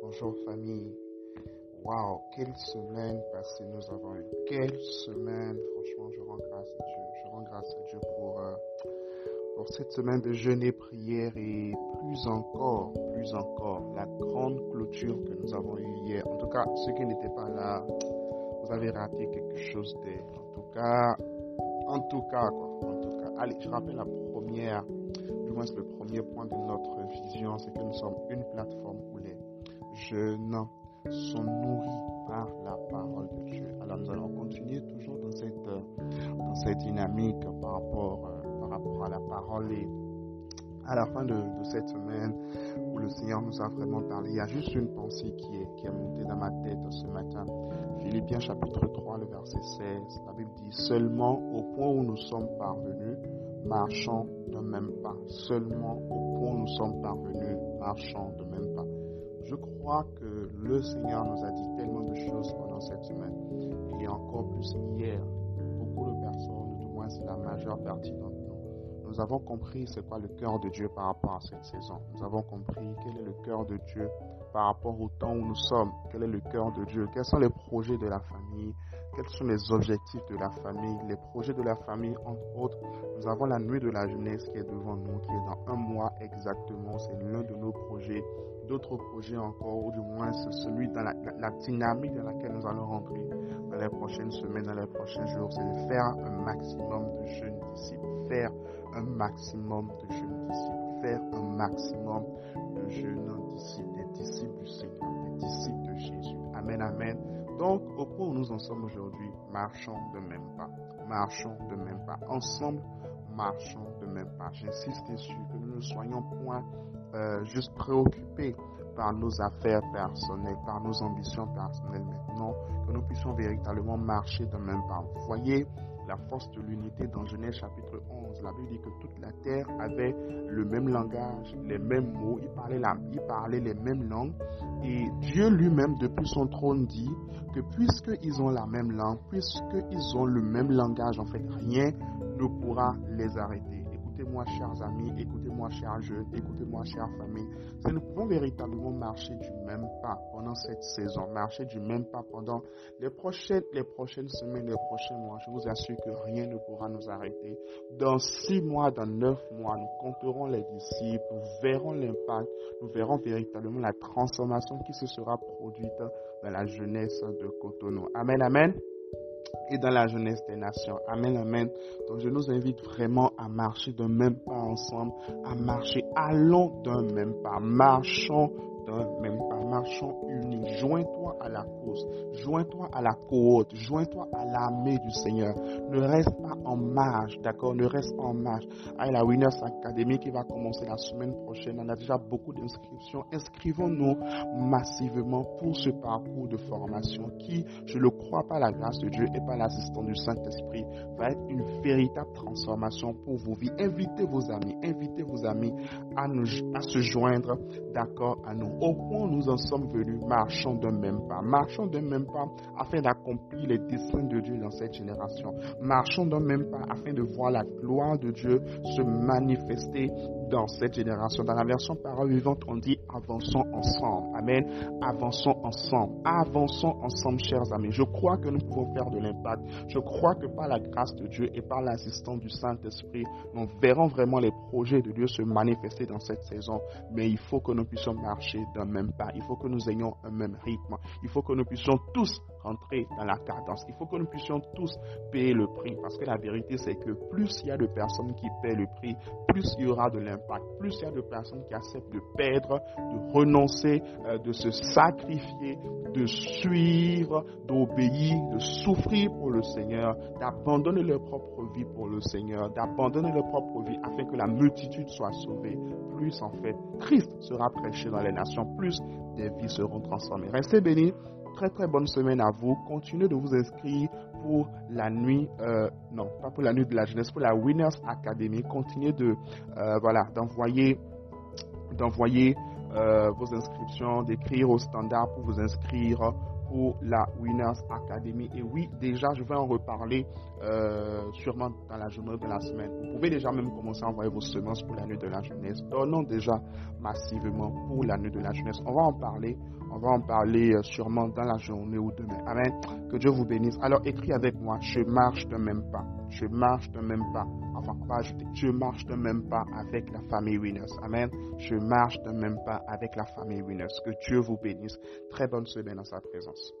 Bonjour famille. Wow, quelle semaine passée nous avons eu. Quelle semaine. Franchement, je rends grâce à Dieu. Je rends grâce à Dieu pour, euh, pour cette semaine de jeûne et prière et plus encore, plus encore, la grande clôture que nous avons eue hier. En tout cas, ceux qui n'étaient pas là, vous avez raté quelque chose de, en tout cas, en tout cas, quoi, en tout cas. Allez, je rappelle la première le premier point de notre vision, c'est que nous sommes une plateforme où les jeunes sont nourris par la parole de Dieu. Alors nous allons continuer toujours dans cette, dans cette dynamique par rapport, euh, par rapport à la parole et à la fin de, cette semaine où le Seigneur nous a vraiment parlé, il y a juste une pensée qui est, qui est montée dans ma tête ce matin. Philippiens chapitre 3, le verset 16, la Bible dit seulement au point où nous sommes parvenus, marchons de même pas. Seulement au point où nous sommes parvenus, marchons de même pas. Je crois que le Seigneur nous a dit tellement de choses pendant cette semaine. Et encore plus hier, beaucoup de personnes, du moins c'est la majeure partie d'entre nous, nous avons compris c'est quoi le cœur de Dieu par rapport à cette saison. Nous avons compris quel est le cœur de Dieu par rapport au temps où nous sommes. Quel est le cœur de Dieu? Quels sont les projets de la famille? Quels sont les objectifs de la famille, les projets de la famille, entre autres. Nous avons la nuit de la jeunesse qui est devant nous, qui est dans un mois exactement. C'est l'un de nos projets. D'autres projets encore, ou du moins c'est celui dans la, dynamique dans laquelle nous allons rentrer dans les prochaines semaines, dans les prochains jours, c'est de faire un maximum de jeunes disciples. Faire un maximum de jeunes disciples. Faire un maximum de jeunes disciples, disciples du Seigneur, des disciples de Jésus. Amen, amen. Donc, au point où nous en sommes aujourd'hui, marchons de même pas. Marchons de même pas. Ensemble, marchons de même pas. J'insiste dessus que nous ne soyons point euh, juste préoccupés par nos affaires personnelles, par nos ambitions personnelles maintenant, que nous puissions véritablement marcher de même pas. Voyez, la force de l'unité dans Genèse chapitre 11. La Bible dit que toute la terre avait le même langage, les mêmes mots, il parlait, la, il parlait les mêmes langues. Et Dieu lui-même, depuis son trône, dit que puisqu'ils ont la même langue, puisqu'ils ont le même langage, en fait, rien ne pourra les arrêter. Écoutez-moi, chers amis, écoutez-moi, chers jeunes, écoutez-moi, chers familles. Si nous pouvons véritablement marcher du même pas pendant cette saison, marcher du même pas pendant les prochaines, les prochaines semaines, les prochains mois. Je vous assure que rien ne pourra nous arrêter. Dans six mois, dans neuf mois, nous compterons les disciples, nous verrons l'impact, nous verrons véritablement la transformation qui se sera produite dans la jeunesse de Cotonou. Amen, amen et dans la jeunesse des nations. Amen, amen. Donc je nous invite vraiment à marcher d'un même pas ensemble, à marcher, allons d'un même pas, marchons même pas, marchons unis. Joins-toi à la cause, joins-toi à la cohorte, joins-toi à l'armée du Seigneur. Ne reste pas en marge, d'accord? Ne reste pas en marge. À la Winners Academy qui va commencer la semaine prochaine, on a déjà beaucoup d'inscriptions. Inscrivons-nous massivement pour ce parcours de formation qui, je le crois par la grâce de Dieu et par l'assistance du Saint-Esprit, va être une véritable transformation pour vos vies. Invitez vos amis, invitez vos amis à, nous, à se joindre, d'accord, à nous au point où nous en sommes venus, marchons d'un même pas. Marchons d'un même pas afin d'accomplir les desseins de Dieu dans cette génération. Marchons d'un même pas afin de voir la gloire de Dieu se manifester dans cette génération. Dans la version parole vivante, on dit avançons ensemble. Amen. Avançons ensemble. Avançons ensemble, chers amis. Je crois que nous pouvons faire de l'impact. Je crois que par la grâce de Dieu et par l'assistance du Saint-Esprit, nous verrons vraiment les projets de Dieu se manifester dans cette saison. Mais il faut que nous puissions marcher d'un même pas. Il faut que nous ayons un même rythme. Il faut que nous puissions tous rentrer dans la cadence. Il faut que nous puissions tous payer le prix. Parce que la vérité, c'est que plus il y a de personnes qui paient le prix, plus il y aura de l'impact. Plus il y a de personnes qui acceptent de perdre, de renoncer, euh, de se sacrifier, de suivre, d'obéir, de souffrir pour le Seigneur, d'abandonner leur propre vie pour le Seigneur, d'abandonner leur propre vie afin que la multitude soit sauvée. Plus en fait, Christ sera prêché dans les nations, plus des vies seront transformées. Restez bénis très très bonne semaine à vous. Continuez de vous inscrire pour la nuit, euh, non, pas pour la nuit de la jeunesse, pour la Winners Academy. Continuez de, euh, voilà, d'envoyer, d'envoyer euh, vos inscriptions, d'écrire au standard pour vous inscrire pour la Winners Academy. Et oui, déjà, je vais en reparler euh, sûrement dans la journée de la semaine. Vous pouvez déjà même commencer à envoyer vos semences pour l'année de la jeunesse. Donnons déjà massivement pour l'année de la jeunesse. On va en parler. On va en parler euh, sûrement dans la journée ou demain. Amen. Que Dieu vous bénisse. Alors écris avec moi. Je marche de même pas. Je marche de même pas. Enfin, va ajouter. Je marche de même pas avec la famille Winners. Amen. Je marche de même pas avec la famille Winners. Que Dieu vous bénisse. Très bonne semaine dans sa présence.